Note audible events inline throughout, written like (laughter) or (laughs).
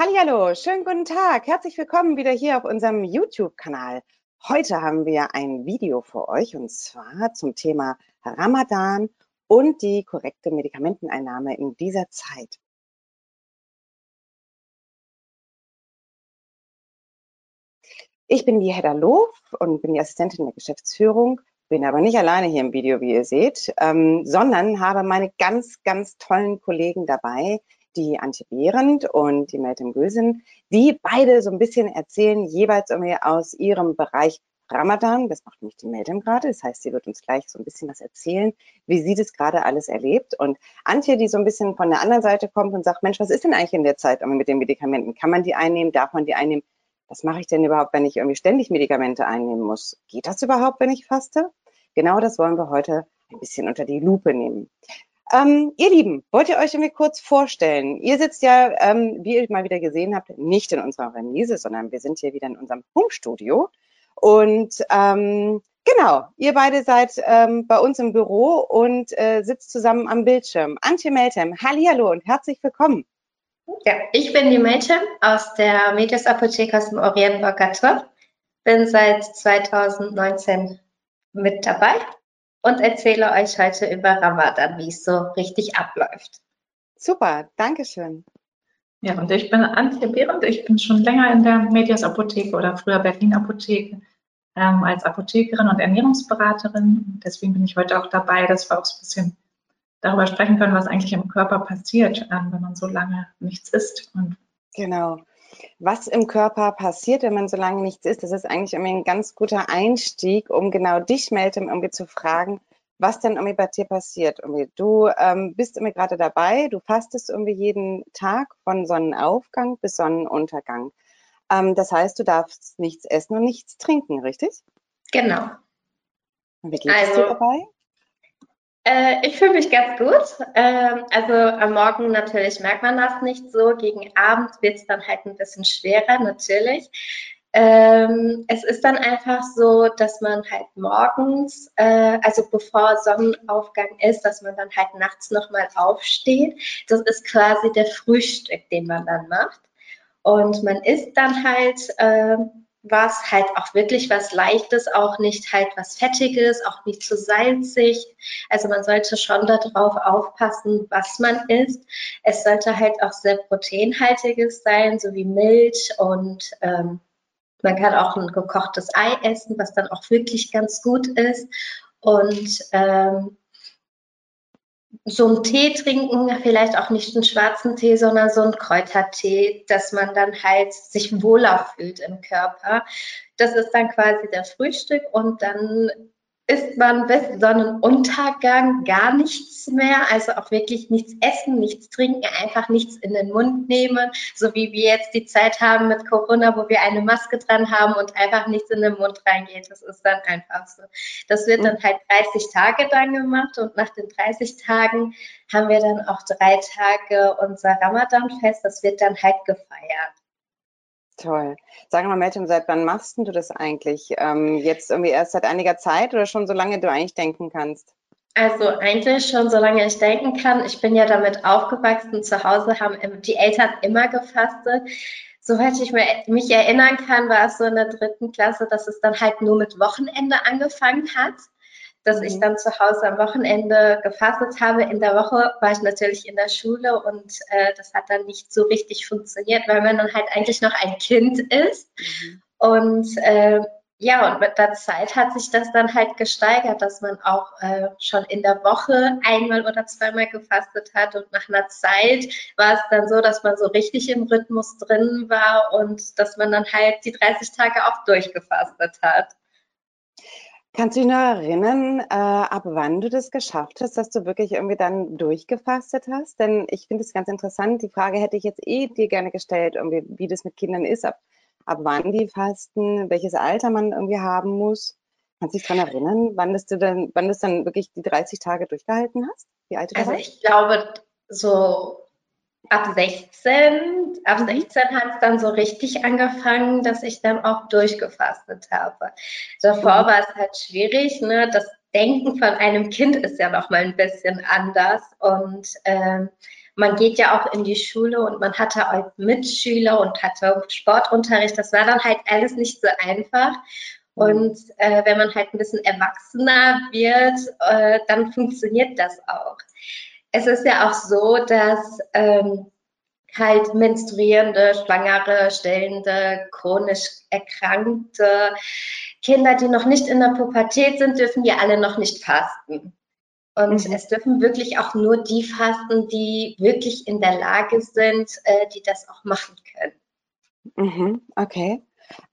Hallo, schönen guten Tag. Herzlich willkommen wieder hier auf unserem YouTube-Kanal. Heute haben wir ein Video für euch und zwar zum Thema Ramadan und die korrekte Medikamenteneinnahme in dieser Zeit. Ich bin die Hedda Loof und bin die Assistentin der Geschäftsführung, bin aber nicht alleine hier im Video, wie ihr seht, ähm, sondern habe meine ganz, ganz tollen Kollegen dabei, die Antje Behrendt und die Meltem Gülsen, die beide so ein bisschen erzählen, jeweils irgendwie aus ihrem Bereich Ramadan. Das macht nämlich die Meltem gerade. Das heißt, sie wird uns gleich so ein bisschen was erzählen, wie sie das gerade alles erlebt. Und Antje, die so ein bisschen von der anderen Seite kommt und sagt, Mensch, was ist denn eigentlich in der Zeit mit den Medikamenten? Kann man die einnehmen? Darf man die einnehmen? Was mache ich denn überhaupt, wenn ich irgendwie ständig Medikamente einnehmen muss? Geht das überhaupt, wenn ich faste? Genau das wollen wir heute ein bisschen unter die Lupe nehmen. Ähm, ihr Lieben, wollt ihr euch irgendwie kurz vorstellen? Ihr sitzt ja, ähm, wie ihr mal wieder gesehen habt, nicht in unserer Remise, sondern wir sind hier wieder in unserem Home-Studio. Und ähm, genau, ihr beide seid ähm, bei uns im Büro und äh, sitzt zusammen am Bildschirm. Antje Meltem, hallo und herzlich willkommen. Ja, ich bin die Meltem aus der Medias Apotheke aus dem Orientburger Tor. Bin seit 2019 mit dabei und erzähle euch heute über Ramadan, wie es so richtig abläuft. Super, Dankeschön. Ja, und ich bin Antje Behrendt. Ich bin schon länger in der Medias Apotheke oder früher Berlin Apotheke ähm, als Apothekerin und Ernährungsberaterin. Deswegen bin ich heute auch dabei, dass wir auch so ein bisschen darüber sprechen können, was eigentlich im Körper passiert, ähm, wenn man so lange nichts isst. Und genau was im Körper passiert, wenn man so lange nichts isst. Das ist eigentlich irgendwie ein ganz guter Einstieg, um genau dich, Meltem, irgendwie zu fragen, was denn irgendwie bei dir passiert. Irgendwie. Du ähm, bist irgendwie gerade dabei, du fastest irgendwie jeden Tag von Sonnenaufgang bis Sonnenuntergang. Ähm, das heißt, du darfst nichts essen und nichts trinken, richtig? Genau. Und wie geht also, dir dabei? Äh, ich fühle mich ganz gut. Ähm, also am Morgen natürlich merkt man das nicht so. Gegen Abend wird es dann halt ein bisschen schwerer, natürlich. Ähm, es ist dann einfach so, dass man halt morgens, äh, also bevor Sonnenaufgang ist, dass man dann halt nachts nochmal aufsteht. Das ist quasi der Frühstück, den man dann macht. Und man isst dann halt äh, was, halt auch wirklich was Leichtes, auch nicht halt was Fettiges, auch nicht zu salzig. Also man sollte schon darauf aufpassen, was man isst. Es sollte halt auch sehr proteinhaltiges sein, so wie Milch und ähm, man kann auch ein gekochtes Ei essen, was dann auch wirklich ganz gut ist. Und ähm, so einen Tee trinken, vielleicht auch nicht einen schwarzen Tee, sondern so einen Kräutertee, dass man dann halt sich wohler fühlt im Körper. Das ist dann quasi der Frühstück und dann isst man bis Sonnenuntergang gar nichts mehr, also auch wirklich nichts essen, nichts trinken, einfach nichts in den Mund nehmen, so wie wir jetzt die Zeit haben mit Corona, wo wir eine Maske dran haben und einfach nichts in den Mund reingeht. Das ist dann einfach so. Das wird dann halt 30 Tage dann gemacht und nach den 30 Tagen haben wir dann auch drei Tage unser Ramadan-Fest. Das wird dann halt gefeiert. Toll. Sag mal, Meltem, seit wann machst du das eigentlich? Ähm, jetzt irgendwie erst seit einiger Zeit oder schon so lange du eigentlich denken kannst? Also eigentlich schon so lange ich denken kann. Ich bin ja damit aufgewachsen. Zu Hause haben die Eltern immer gefastet. Soweit ich mich erinnern kann, war es so in der dritten Klasse, dass es dann halt nur mit Wochenende angefangen hat dass ich mhm. dann zu Hause am Wochenende gefastet habe. In der Woche war ich natürlich in der Schule und äh, das hat dann nicht so richtig funktioniert, weil man dann halt eigentlich noch ein Kind ist. Mhm. Und äh, ja, und mit der Zeit hat sich das dann halt gesteigert, dass man auch äh, schon in der Woche einmal oder zweimal gefastet hat. Und nach einer Zeit war es dann so, dass man so richtig im Rhythmus drin war und dass man dann halt die 30 Tage auch durchgefastet hat. Kannst du dich noch erinnern, äh, ab wann du das geschafft hast, dass du wirklich irgendwie dann durchgefastet hast? Denn ich finde es ganz interessant. Die Frage hätte ich jetzt eh dir gerne gestellt, irgendwie, wie das mit Kindern ist, ab, ab wann die fasten, welches Alter man irgendwie haben muss. Kannst du dich daran erinnern, wann das du dann, wann das dann wirklich die 30 Tage durchgehalten hast? Wie alt du Also ich glaube, so ab 16, ab 16 hat es dann so richtig angefangen, dass ich dann auch durchgefastet habe. Davor mhm. war es halt schwierig, ne? Das Denken von einem Kind ist ja noch mal ein bisschen anders und ähm, man geht ja auch in die Schule und man hatte auch Mitschüler und hatte Sportunterricht. Das war dann halt alles nicht so einfach. Mhm. Und äh, wenn man halt ein bisschen erwachsener wird, äh, dann funktioniert das auch. Es ist ja auch so, dass ähm, halt menstruierende, schwangere, stillende, chronisch erkrankte Kinder, die noch nicht in der Pubertät sind, dürfen ja alle noch nicht fasten. Und mhm. es dürfen wirklich auch nur die fasten, die wirklich in der Lage sind, äh, die das auch machen können. Mhm, okay.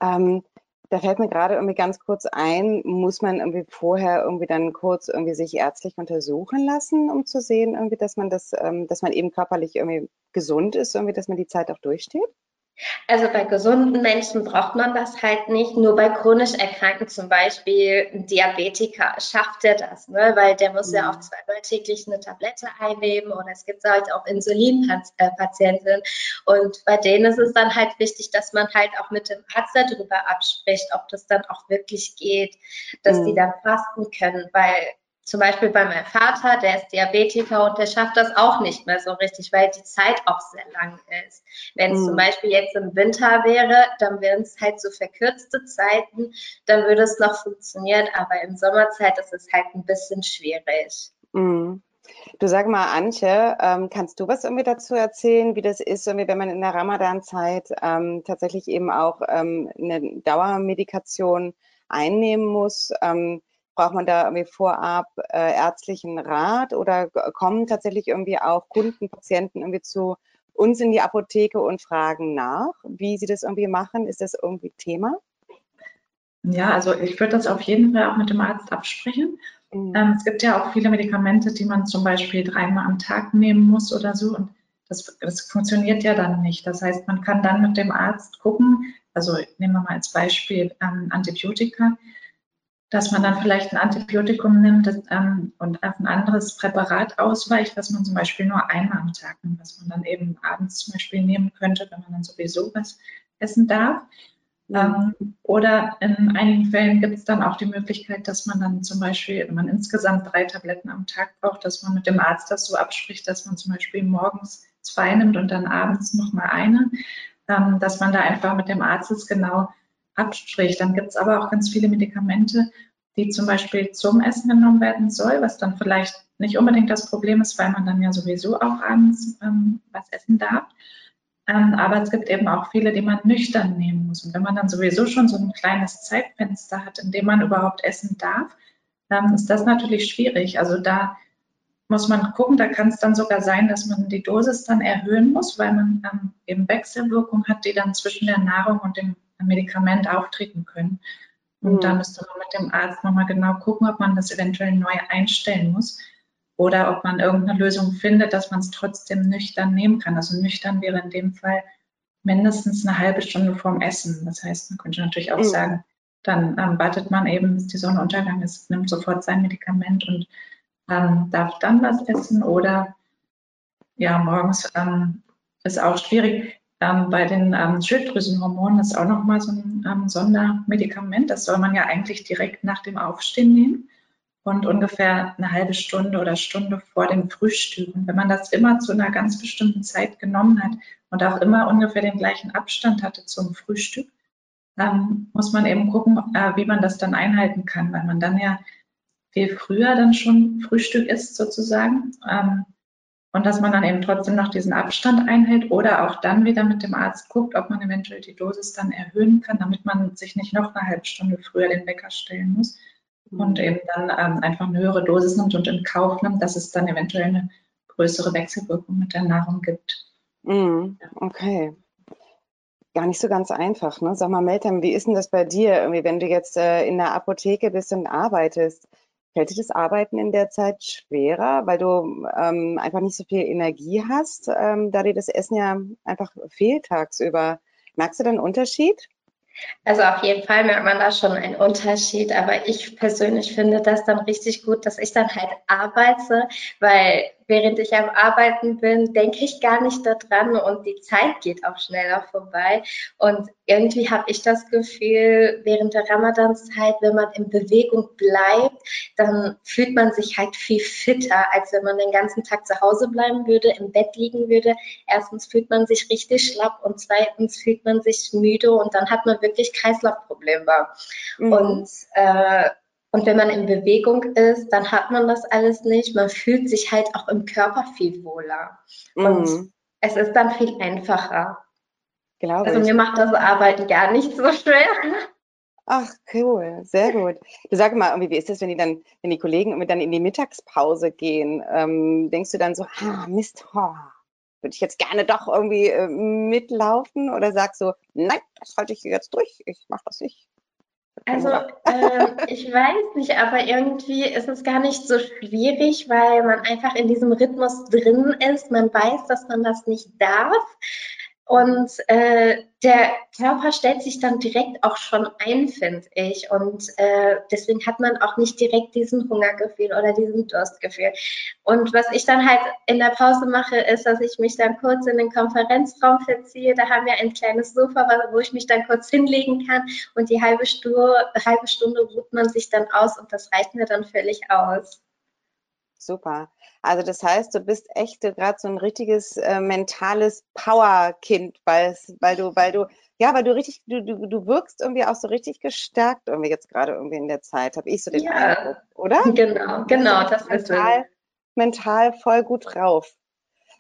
Ähm, da fällt mir gerade irgendwie ganz kurz ein, muss man irgendwie vorher irgendwie dann kurz irgendwie sich ärztlich untersuchen lassen, um zu sehen, irgendwie, dass man das, ähm, dass man eben körperlich irgendwie gesund ist, irgendwie, dass man die Zeit auch durchsteht? Also bei gesunden Menschen braucht man das halt nicht. Nur bei chronisch Erkrankten, zum Beispiel ein Diabetiker, schafft er das, ne? weil der muss mhm. ja auch zweimal täglich eine Tablette einnehmen oder es gibt halt auch Insulinpatienten. Und bei denen ist es dann halt wichtig, dass man halt auch mit dem Arzt darüber abspricht, ob das dann auch wirklich geht, dass mhm. die dann fasten können, weil zum Beispiel bei meinem Vater, der ist Diabetiker und der schafft das auch nicht mehr so richtig, weil die Zeit auch sehr lang ist. Wenn es mhm. zum Beispiel jetzt im Winter wäre, dann wären es halt so verkürzte Zeiten, dann würde es noch funktionieren, aber in Sommerzeit ist es halt ein bisschen schwierig. Mhm. Du sag mal, Antje, ähm, kannst du was irgendwie dazu erzählen, wie das ist, wenn man in der Ramadan-Zeit ähm, tatsächlich eben auch ähm, eine Dauermedikation einnehmen muss? Ähm, Braucht man da irgendwie vorab äh, ärztlichen Rat oder kommen tatsächlich irgendwie auch Kunden, Patienten irgendwie zu uns in die Apotheke und fragen nach, wie sie das irgendwie machen? Ist das irgendwie Thema? Ja, also ich würde das auf jeden Fall auch mit dem Arzt absprechen. Mhm. Ähm, es gibt ja auch viele Medikamente, die man zum Beispiel dreimal am Tag nehmen muss oder so. Und das, das funktioniert ja dann nicht. Das heißt, man kann dann mit dem Arzt gucken, also nehmen wir mal als Beispiel ähm, Antibiotika dass man dann vielleicht ein Antibiotikum nimmt das, ähm, und auf ein anderes Präparat ausweicht, was man zum Beispiel nur einmal am Tag nimmt, was man dann eben abends zum Beispiel nehmen könnte, wenn man dann sowieso was essen darf. Mhm. Ähm, oder in einigen Fällen gibt es dann auch die Möglichkeit, dass man dann zum Beispiel, wenn man insgesamt drei Tabletten am Tag braucht, dass man mit dem Arzt das so abspricht, dass man zum Beispiel morgens zwei nimmt und dann abends nochmal eine, ähm, dass man da einfach mit dem Arzt es genau abspricht. Dann gibt es aber auch ganz viele Medikamente, die zum Beispiel zum Essen genommen werden soll, was dann vielleicht nicht unbedingt das Problem ist, weil man dann ja sowieso auch abends ähm, was essen darf. Ähm, aber es gibt eben auch viele, die man nüchtern nehmen muss. Und wenn man dann sowieso schon so ein kleines Zeitfenster hat, in dem man überhaupt essen darf, ähm, ist das natürlich schwierig. Also da muss man gucken, da kann es dann sogar sein, dass man die Dosis dann erhöhen muss, weil man ähm, eben Wechselwirkung hat, die dann zwischen der Nahrung und dem Medikament auftreten können. Und mhm. da müsste man mit dem Arzt nochmal genau gucken, ob man das eventuell neu einstellen muss oder ob man irgendeine Lösung findet, dass man es trotzdem nüchtern nehmen kann. Also nüchtern wäre in dem Fall mindestens eine halbe Stunde vorm Essen. Das heißt, man könnte natürlich auch mhm. sagen, dann ähm, wartet man eben, bis die Sonnenuntergang ist, nimmt sofort sein Medikament und ähm, darf dann was essen oder ja, morgens ähm, ist auch schwierig. Ähm, bei den ähm, Schilddrüsenhormonen ist auch nochmal so ein ähm, Sondermedikament. Das soll man ja eigentlich direkt nach dem Aufstehen nehmen und ungefähr eine halbe Stunde oder Stunde vor dem Frühstück. Und wenn man das immer zu einer ganz bestimmten Zeit genommen hat und auch immer ungefähr den gleichen Abstand hatte zum Frühstück, ähm, muss man eben gucken, äh, wie man das dann einhalten kann, weil man dann ja viel früher dann schon Frühstück isst sozusagen. Ähm, und dass man dann eben trotzdem noch diesen Abstand einhält oder auch dann wieder mit dem Arzt guckt, ob man eventuell die Dosis dann erhöhen kann, damit man sich nicht noch eine halbe Stunde früher den Wecker stellen muss und eben dann ähm, einfach eine höhere Dosis nimmt und in Kauf nimmt, dass es dann eventuell eine größere Wechselwirkung mit der Nahrung gibt. Mm, okay. Gar nicht so ganz einfach. Ne? Sag mal, Meltem, wie ist denn das bei dir, wenn du jetzt äh, in der Apotheke bist und arbeitest? Fällt dir das Arbeiten in der Zeit schwerer, weil du ähm, einfach nicht so viel Energie hast, ähm, da dir das Essen ja einfach fehlt tagsüber? Merkst du da einen Unterschied? Also auf jeden Fall merkt man da schon einen Unterschied, aber ich persönlich finde das dann richtig gut, dass ich dann halt arbeite, weil während ich am Arbeiten bin, denke ich gar nicht daran und die Zeit geht auch schneller vorbei. Und irgendwie habe ich das Gefühl, während der Ramadanzeit, wenn man in Bewegung bleibt, dann fühlt man sich halt viel fitter, als wenn man den ganzen Tag zu Hause bleiben würde, im Bett liegen würde. Erstens fühlt man sich richtig schlapp und zweitens fühlt man sich müde und dann hat man wirklich Kreislaufprobleme. Mhm. Und äh, und wenn man in Bewegung ist, dann hat man das alles nicht. Man fühlt sich halt auch im Körper viel wohler. Mhm. Und es ist dann viel einfacher. Glaube also ich. mir macht das Arbeiten gar nicht so schwer. Ach, cool, sehr gut. Du sag mal, wie ist das, wenn die dann, wenn die Kollegen dann in die Mittagspause gehen, ähm, denkst du dann so, ah, Mist, oh, würde ich jetzt gerne doch irgendwie äh, mitlaufen oder sagst du, nein, das halte ich jetzt durch, ich mache das nicht. Also äh, ich weiß nicht, aber irgendwie ist es gar nicht so schwierig, weil man einfach in diesem Rhythmus drin ist. Man weiß, dass man das nicht darf. Und äh, der Körper stellt sich dann direkt auch schon ein, finde ich. Und äh, deswegen hat man auch nicht direkt diesen Hungergefühl oder diesen Durstgefühl. Und was ich dann halt in der Pause mache, ist, dass ich mich dann kurz in den Konferenzraum verziehe. Da haben wir ein kleines Sofa, wo ich mich dann kurz hinlegen kann. Und die halbe Stunde, halbe Stunde ruht man sich dann aus und das reicht mir dann völlig aus. Super. Also das heißt, du bist echt gerade so ein richtiges äh, mentales Powerkind, weil, weil du, weil du, ja, weil du richtig, du, du, du wirkst irgendwie auch so richtig gestärkt irgendwie jetzt gerade irgendwie in der Zeit, habe ich so den ja, Eindruck, oder? Genau, genau, das ist mental, mental voll gut drauf.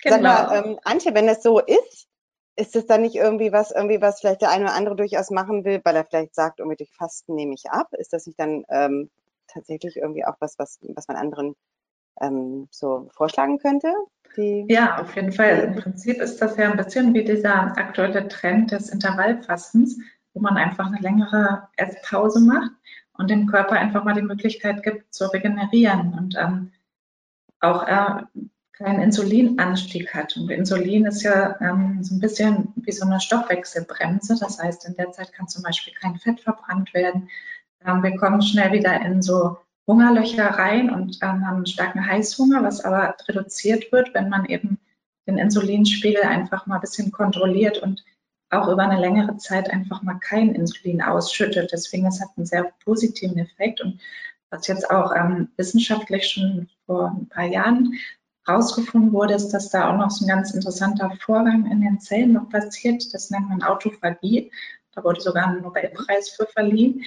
Genau. Sag mal, ähm, Antje, wenn das so ist, ist es dann nicht irgendwie was, irgendwie was vielleicht der eine oder andere durchaus machen will, weil er vielleicht sagt, irgendwie durch Fasten nehme ich ab? Ist das nicht dann ähm, tatsächlich irgendwie auch was, was, was man anderen ähm, so vorschlagen könnte? ja, auf jeden Fall. Im Prinzip ist das ja ein bisschen wie dieser aktuelle Trend des Intervallfastens, wo man einfach eine längere Esspause macht und dem Körper einfach mal die Möglichkeit gibt, zu regenerieren und ähm, auch äh, keinen Insulinanstieg hat. Und Insulin ist ja ähm, so ein bisschen wie so eine Stoffwechselbremse. Das heißt, in der Zeit kann zum Beispiel kein Fett verbrannt werden. Ähm, wir kommen schnell wieder in so Hungerlöcher rein und ähm, haben starken Heißhunger, was aber reduziert wird, wenn man eben den Insulinspiegel einfach mal ein bisschen kontrolliert und auch über eine längere Zeit einfach mal kein Insulin ausschüttet. Deswegen, das hat einen sehr positiven Effekt und was jetzt auch ähm, wissenschaftlich schon vor ein paar Jahren rausgefunden wurde, ist, dass da auch noch so ein ganz interessanter Vorgang in den Zellen noch passiert. Das nennt man Autophagie. Da wurde sogar ein Nobelpreis für verliehen.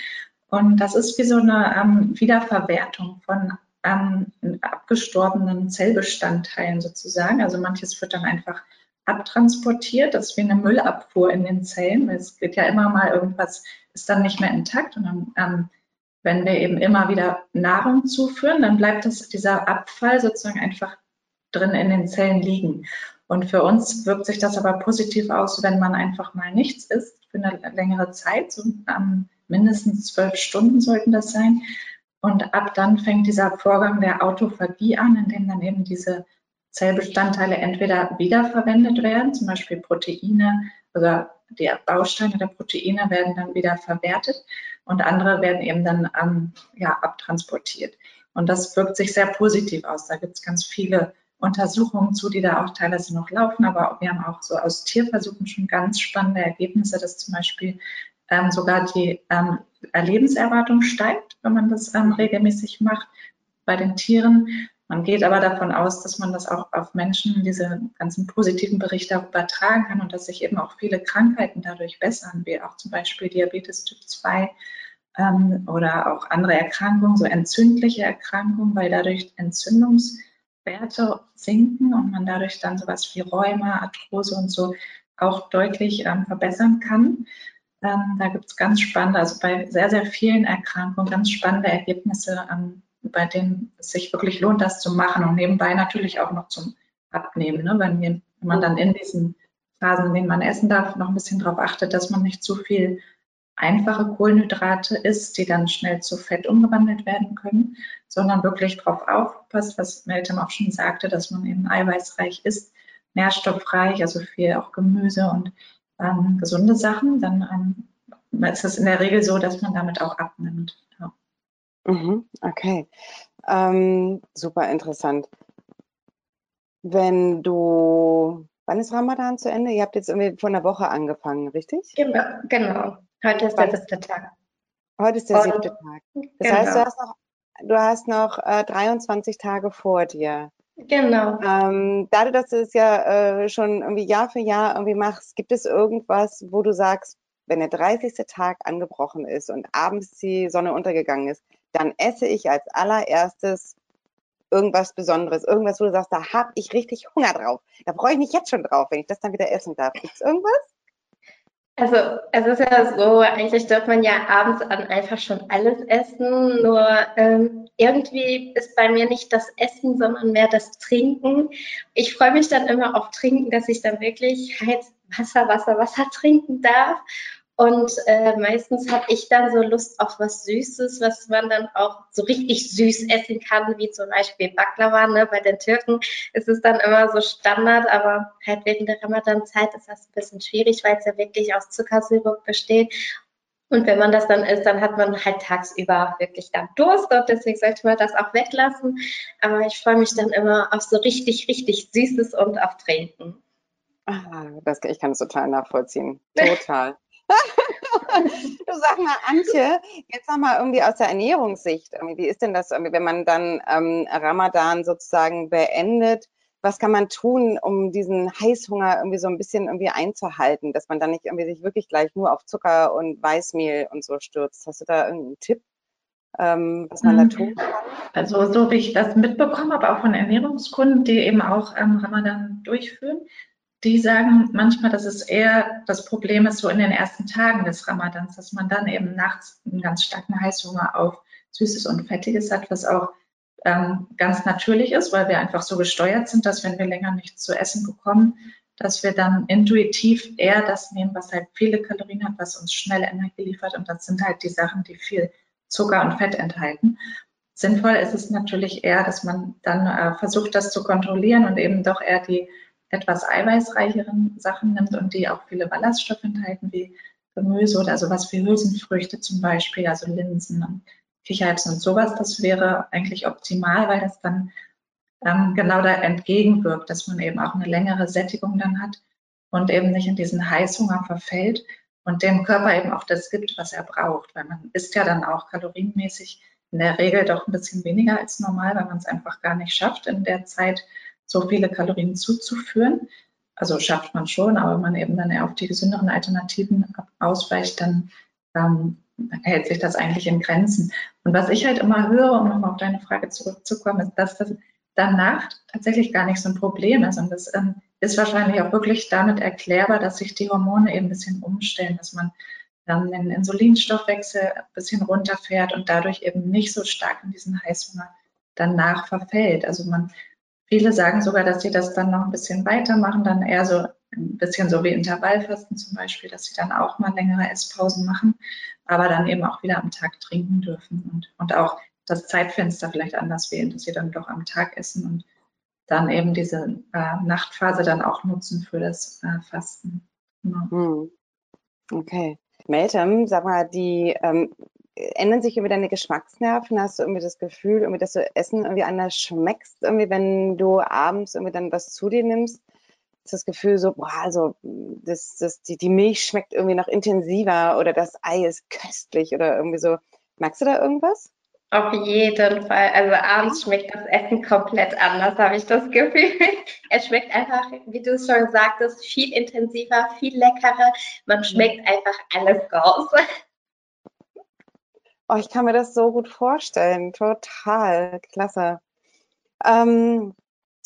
Und das ist wie so eine ähm, Wiederverwertung von ähm, abgestorbenen Zellbestandteilen sozusagen. Also manches wird dann einfach abtransportiert. Das ist wie eine Müllabfuhr in den Zellen. Es geht ja immer mal irgendwas, ist dann nicht mehr intakt. Und dann, ähm, wenn wir eben immer wieder Nahrung zuführen, dann bleibt das, dieser Abfall sozusagen einfach drin in den Zellen liegen. Und für uns wirkt sich das aber positiv aus, wenn man einfach mal nichts isst für eine längere Zeit. So, ähm, mindestens zwölf Stunden sollten das sein. Und ab dann fängt dieser Vorgang der Autophagie an, in dem dann eben diese Zellbestandteile entweder wiederverwendet werden, zum Beispiel Proteine oder die Bausteine der Proteine werden dann wieder verwertet und andere werden eben dann ähm, ja, abtransportiert. Und das wirkt sich sehr positiv aus. Da gibt es ganz viele Untersuchungen zu, die da auch teilweise noch laufen, aber wir haben auch so aus Tierversuchen schon ganz spannende Ergebnisse, dass zum Beispiel ähm, sogar die ähm, Lebenserwartung steigt, wenn man das ähm, regelmäßig macht bei den Tieren. Man geht aber davon aus, dass man das auch auf Menschen, diese ganzen positiven Berichte übertragen kann und dass sich eben auch viele Krankheiten dadurch bessern, wie auch zum Beispiel Diabetes Typ 2 ähm, oder auch andere Erkrankungen, so entzündliche Erkrankungen, weil dadurch Entzündungswerte sinken und man dadurch dann sowas wie Rheuma, Arthrose und so auch deutlich ähm, verbessern kann. Ähm, da gibt es ganz spannende, also bei sehr, sehr vielen Erkrankungen ganz spannende Ergebnisse, ähm, bei denen es sich wirklich lohnt, das zu machen und nebenbei natürlich auch noch zum Abnehmen. Ne? Wenn, wenn man dann in diesen Phasen, in denen man essen darf, noch ein bisschen darauf achtet, dass man nicht zu viel einfache Kohlenhydrate isst, die dann schnell zu Fett umgewandelt werden können, sondern wirklich darauf aufpasst, was Meltem auch schon sagte, dass man eben eiweißreich isst, nährstoffreich, also viel auch Gemüse und ähm, gesunde Sachen, dann ähm, ist es in der Regel so, dass man damit auch abnimmt. Ja. Mhm, okay, ähm, super interessant. wenn du, wann ist Ramadan zu Ende? Ihr habt jetzt irgendwie vor einer Woche angefangen, richtig? Genau, genau. Heute ist der siebte Tag. Heute ist der siebte Tag. Das genau. heißt, du hast noch, du hast noch äh, 23 Tage vor dir. Genau. Ähm, dadurch, dass du es ja äh, schon irgendwie Jahr für Jahr irgendwie machst, gibt es irgendwas, wo du sagst, wenn der 30. Tag angebrochen ist und abends die Sonne untergegangen ist, dann esse ich als allererstes irgendwas Besonderes, irgendwas, wo du sagst, da habe ich richtig Hunger drauf. Da freue ich mich jetzt schon drauf, wenn ich das dann wieder essen darf. Gibt es irgendwas? Also es ist ja so, eigentlich darf man ja abends an einfach schon alles essen, nur ähm, irgendwie ist bei mir nicht das Essen, sondern mehr das Trinken. Ich freue mich dann immer auf Trinken, dass ich dann wirklich halt Wasser, Wasser, Wasser trinken darf und äh, meistens habe ich dann so Lust auf was Süßes, was man dann auch so richtig süß essen kann, wie zum Beispiel Baklava. Ne? Bei den Türken ist es dann immer so Standard, aber halt während der Ramadan-Zeit ist das ein bisschen schwierig, weil es ja wirklich aus Zuckersirup besteht. Und wenn man das dann isst, dann hat man halt tagsüber wirklich dann Durst und deswegen sollte man das auch weglassen. Aber ich freue mich dann immer auf so richtig, richtig Süßes und auf Trinken. Ah, das, ich kann es total nachvollziehen. Total (laughs) du sag mal, Antje, jetzt nochmal irgendwie aus der Ernährungssicht, wie ist denn das, wenn man dann ähm, Ramadan sozusagen beendet? Was kann man tun, um diesen Heißhunger irgendwie so ein bisschen irgendwie einzuhalten, dass man dann nicht irgendwie sich wirklich gleich nur auf Zucker und Weißmehl und so stürzt? Hast du da irgendeinen Tipp? Ähm, was man da mhm. tun kann? Also so wie ich das mitbekomme, aber auch von Ernährungskunden, die eben auch ähm, Ramadan durchführen, die sagen manchmal, dass es eher das Problem ist, so in den ersten Tagen des Ramadans, dass man dann eben nachts einen ganz starken Heißhunger auf Süßes und Fettiges hat, was auch ähm, ganz natürlich ist, weil wir einfach so gesteuert sind, dass wenn wir länger nichts zu essen bekommen, dass wir dann intuitiv eher das nehmen, was halt viele Kalorien hat, was uns schnell Energie liefert. Und das sind halt die Sachen, die viel Zucker und Fett enthalten. Sinnvoll ist es natürlich eher, dass man dann äh, versucht, das zu kontrollieren und eben doch eher die etwas eiweißreicheren Sachen nimmt und die auch viele Ballaststoffe enthalten, wie Gemüse oder sowas wie Hülsenfrüchte zum Beispiel, also Linsen und Kichererbsen und sowas, das wäre eigentlich optimal, weil das dann ähm, genau da entgegenwirkt, dass man eben auch eine längere Sättigung dann hat und eben nicht in diesen Heißhunger verfällt und dem Körper eben auch das gibt, was er braucht, weil man isst ja dann auch kalorienmäßig in der Regel doch ein bisschen weniger als normal, weil man es einfach gar nicht schafft, in der Zeit so viele Kalorien zuzuführen. Also schafft man schon, aber wenn man eben dann eher auf die gesünderen Alternativen ausweicht, dann ähm, hält sich das eigentlich in Grenzen. Und was ich halt immer höre, um nochmal auf deine Frage zurückzukommen, ist, dass das danach tatsächlich gar nicht so ein Problem ist. Und das ähm, ist wahrscheinlich auch wirklich damit erklärbar, dass sich die Hormone eben ein bisschen umstellen, dass man dann den Insulinstoffwechsel ein bisschen runterfährt und dadurch eben nicht so stark in diesen Heißhunger danach verfällt. Also man Viele sagen sogar, dass sie das dann noch ein bisschen weitermachen, dann eher so ein bisschen so wie Intervallfasten zum Beispiel, dass sie dann auch mal längere Esspausen machen, aber dann eben auch wieder am Tag trinken dürfen und, und auch das Zeitfenster vielleicht anders wählen, dass sie dann doch am Tag essen und dann eben diese äh, Nachtphase dann auch nutzen für das äh, Fasten. Genau. Hm. Okay. Meltem, sag mal, die ähm, ändern sich irgendwie deine Geschmacksnerven? Hast du irgendwie das Gefühl, irgendwie, dass du Essen irgendwie anders schmeckst, irgendwie, wenn du abends irgendwie dann was zu dir nimmst? Ist das Gefühl so, boah, also das, das, die, die Milch schmeckt irgendwie noch intensiver oder das Ei ist köstlich oder irgendwie so. Magst du da irgendwas? Auf jeden Fall. Also abends schmeckt das Essen komplett anders, habe ich das Gefühl. (laughs) Es schmeckt einfach, wie du es schon sagtest, viel intensiver, viel leckerer. Man schmeckt einfach alles raus. Oh, ich kann mir das so gut vorstellen. Total. Klasse. Ähm,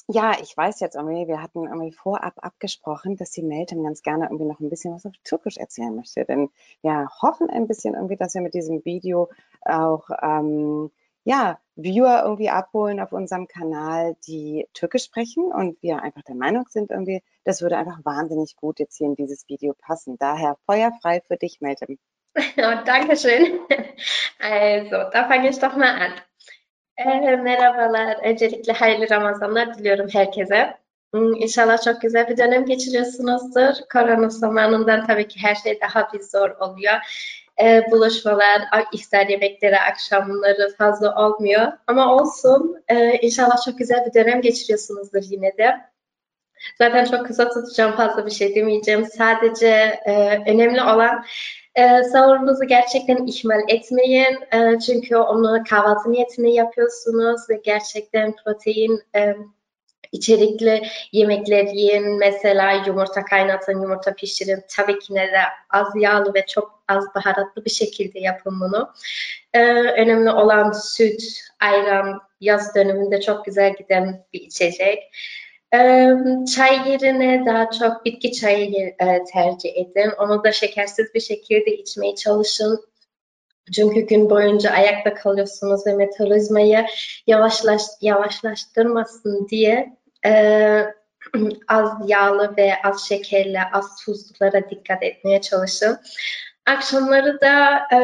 ja, ich weiß jetzt irgendwie, wir hatten irgendwie vorab abgesprochen, dass die Meltem ganz gerne irgendwie noch ein bisschen was auf Türkisch erzählen möchte. Denn wir hoffen ein bisschen irgendwie, dass wir mit diesem Video auch ähm, ja, Viewer irgendwie abholen auf unserem Kanal, die Türkisch sprechen und wir einfach der Meinung sind irgendwie, das würde einfach wahnsinnig gut jetzt hier in dieses Video passen. Daher feuerfrei für dich, Meltem. Oh, Dankeschön. Also, da fange ich doch mal an. Ee, merhabalar. Öncelikle hayırlı Ramazanlar diliyorum herkese. Hmm, inşallah çok güzel bir dönem geçiriyorsunuzdur. Korona zamanından tabii ki her şey daha bir zor oluyor. Ee, buluşmalar, iftar yemekleri, akşamları fazla olmuyor. Ama olsun. Ee, inşallah çok güzel bir dönem geçiriyorsunuzdur yine de. Zaten çok kısa tutacağım fazla bir şey demeyeceğim. Sadece e, önemli olan e, sahurunuzu gerçekten ihmal etmeyin. E, çünkü onu kahvaltı niyetine yapıyorsunuz ve gerçekten protein e, içerikli yemekler yiyin. Mesela yumurta kaynatın, yumurta pişirin. Tabii ki ne de az yağlı ve çok az baharatlı bir şekilde yapın bunu. Ee, önemli olan süt, ayran, yaz döneminde çok güzel giden bir içecek. Çay yerine daha çok bitki çayı e, tercih edin. Onu da şekersiz bir şekilde içmeye çalışın. Çünkü gün boyunca ayakta kalıyorsunuz ve metabolizmayı yavaşlaş, yavaşlaştırmasın diye e, (clears throat) az yağlı ve az şekerli, az tuzlulara dikkat etmeye çalışın. Akşamları da e,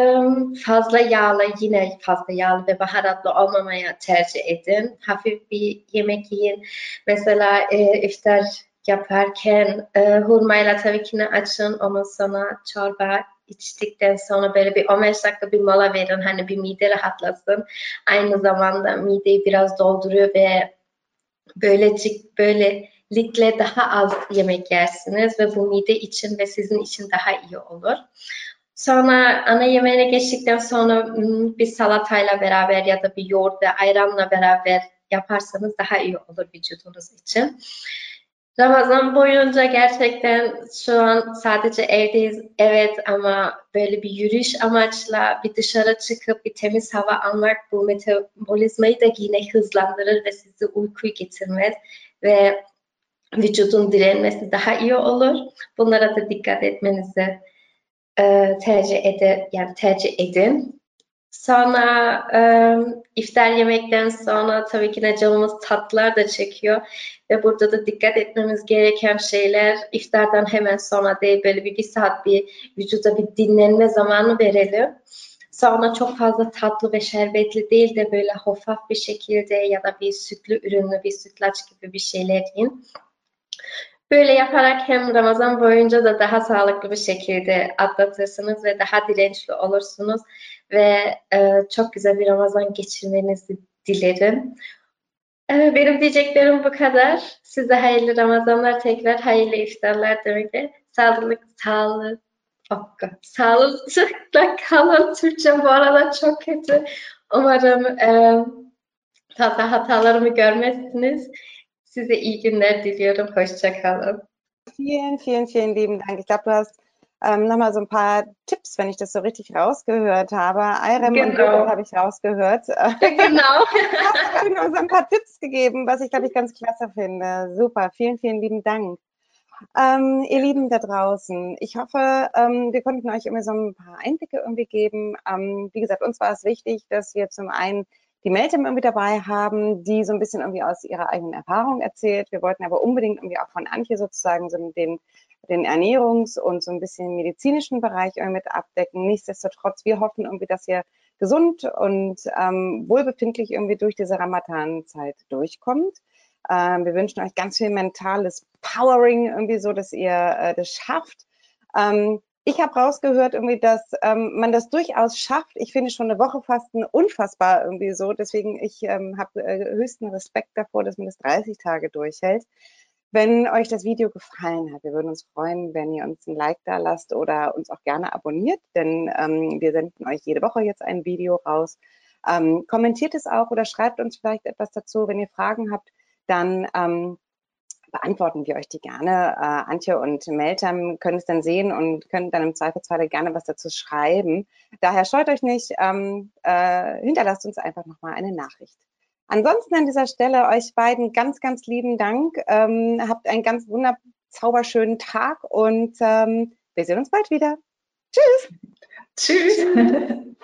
fazla yağlı, yine fazla yağlı ve baharatlı olmamaya tercih edin. Hafif bir yemek yiyin. Mesela e, iftar yaparken e, hurmayla tabii ki açın. Ondan sonra çorba içtikten sonra böyle bir 15 dakika bir mola verin. Hani bir mide rahatlasın. Aynı zamanda mideyi biraz dolduruyor ve böylecik böylelikle daha az yemek yersiniz ve bu mide için ve sizin için daha iyi olur. Sonra ana yemeğine geçtikten sonra bir salatayla beraber ya da bir yoğurt ve ayranla beraber yaparsanız daha iyi olur vücudunuz için. Ramazan boyunca gerçekten şu an sadece evdeyiz evet ama böyle bir yürüyüş amaçla bir dışarı çıkıp bir temiz hava almak bu metabolizmayı da yine hızlandırır ve sizi uykuyu getirmez ve vücudun direnmesi daha iyi olur. Bunlara da dikkat etmenizi e, tercih ede yani tercih edin. Sonra e, iftar yemekten sonra tabii ki de canımız tatlılar da çekiyor ve burada da dikkat etmemiz gereken şeyler iftardan hemen sonra değil böyle bir, bir saat bir vücuda bir dinlenme zamanı verelim. Sonra çok fazla tatlı ve şerbetli değil de böyle hafif bir şekilde ya da bir sütlü ürünlü bir sütlaç gibi bir şeyler yiyin. Böyle yaparak hem Ramazan boyunca da daha sağlıklı bir şekilde atlatırsınız ve daha dirençli olursunuz ve e, çok güzel bir Ramazan geçirmenizi dilerim. E, benim diyeceklerim bu kadar. Size hayırlı Ramazanlar, tekrar hayırlı iftarlar demekle. Sağlık, sağlık, Hakka. Sağlıkla kalın. Türkçe bu arada çok kötü. Umarım e, fazla hatalarımı görmezsiniz. Size günler diliyorum. Hoşçakalın. Vielen, vielen, vielen lieben Dank. Ich glaube, du hast ähm, nochmal so ein paar Tipps, wenn ich das so richtig rausgehört habe. Irem genau. und habe ich rausgehört. (laughs) Genau. (laughs) hast du uns ein paar Tipps gegeben, was ich, glaube ich, ganz klasse finde. Super, vielen, vielen lieben Dank. Ähm, ihr Lieben da draußen, ich hoffe, ähm, wir konnten euch immer so ein paar Einblicke irgendwie geben. Ähm, wie gesagt, uns war es wichtig, dass wir zum einen die Meltem irgendwie dabei haben, die so ein bisschen irgendwie aus ihrer eigenen Erfahrung erzählt. Wir wollten aber unbedingt irgendwie auch von Antje sozusagen so den, den Ernährungs- und so ein bisschen medizinischen Bereich irgendwie mit abdecken. Nichtsdestotrotz, wir hoffen irgendwie, dass ihr gesund und ähm, wohlbefindlich irgendwie durch diese Ramadan-Zeit durchkommt. Ähm, wir wünschen euch ganz viel mentales Powering irgendwie so, dass ihr äh, das schafft. Ähm, ich habe rausgehört irgendwie, dass ähm, man das durchaus schafft. Ich finde schon eine Woche Fasten unfassbar irgendwie so. Deswegen ich ähm, habe äh, höchsten Respekt davor, dass man das 30 Tage durchhält. Wenn euch das Video gefallen hat, wir würden uns freuen, wenn ihr uns ein Like da lasst oder uns auch gerne abonniert, denn ähm, wir senden euch jede Woche jetzt ein Video raus. Ähm, kommentiert es auch oder schreibt uns vielleicht etwas dazu, wenn ihr Fragen habt, dann ähm, beantworten wir euch die gerne. Äh, Antje und Meltem können es dann sehen und können dann im Zweifelsfall gerne was dazu schreiben. Daher scheut euch nicht, ähm, äh, hinterlasst uns einfach nochmal eine Nachricht. Ansonsten an dieser Stelle euch beiden ganz, ganz lieben Dank. Ähm, habt einen ganz wunderzauberschönen Tag und ähm, wir sehen uns bald wieder. Tschüss. Tschüss. (laughs)